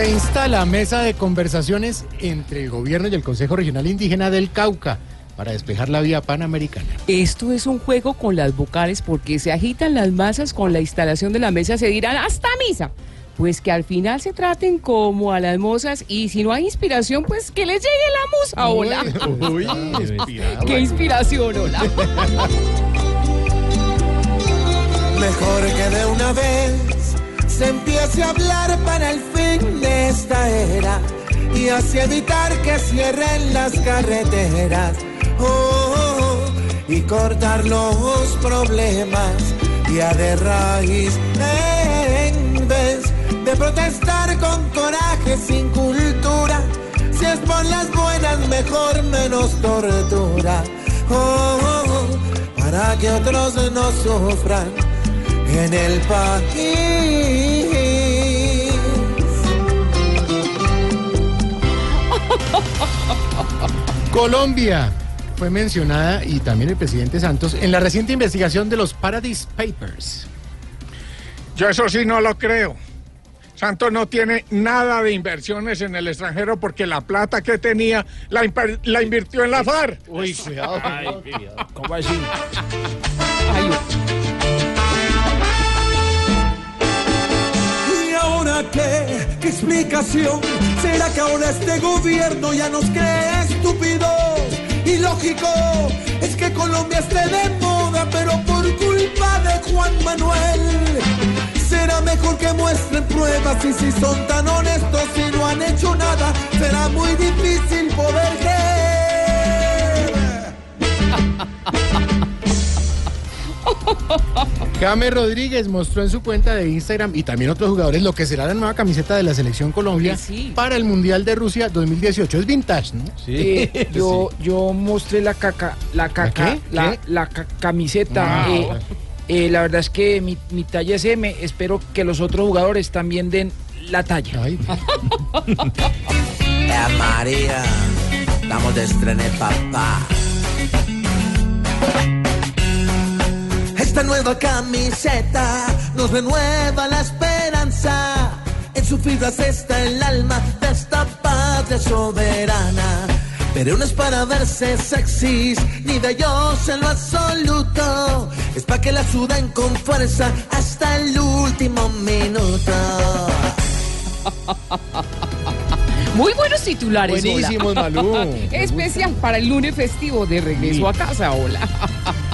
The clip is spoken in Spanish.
Se instala mesa de conversaciones entre el gobierno y el Consejo Regional Indígena del Cauca para despejar la vía panamericana. Esto es un juego con las vocales porque se agitan las masas con la instalación de la mesa, se dirán hasta misa. Pues que al final se traten como a las mozas y si no hay inspiración, pues que les llegue la musa. Hola. Uy. Qué inspiración, hola. Mejor que de una vez se a hablar para el fin de esta era y así evitar que cierren las carreteras. Oh, oh, oh, y cortar los problemas ya de raíz en vez de protestar con coraje sin cultura. Si es por las buenas mejor menos tortura. Para que otros no sufran en el país. Colombia fue mencionada y también el presidente Santos en la reciente investigación de los Paradise Papers. Yo eso sí no lo creo. Santos no tiene nada de inversiones en el extranjero porque la plata que tenía la, invirtió en la FARC. Uy, cuidado. ¿Cómo así? Explicación? ¿Será que ahora este gobierno ya nos cree estúpidos? Y lógico, es que Colombia esté de moda, pero por culpa de Juan Manuel. Será mejor que muestren pruebas y si son tan honestos y no han hecho nada, James Rodríguez mostró en su cuenta de Instagram y también otros jugadores lo que será la nueva camiseta de la selección Colombia sí. para el Mundial de Rusia 2018. Es vintage, ¿no? Eh, yo, yo mostré la caca, la caca, qué? la, ¿Qué? la ca- camiseta. Ah, eh, eh, la verdad es que mi, mi talla es M. Espero que los otros jugadores también den la talla. Ay, María, estamos de estreno, papá. Nueva camiseta nos renueva la esperanza. En sus fibras está el alma de esta patria soberana. Pero no es para verse sexys, ni de ellos en lo absoluto. Es para que la suden con fuerza hasta el último minuto. Muy buenos titulares, buenísimos, Malú. Especial para el lunes festivo de regreso a casa, hola.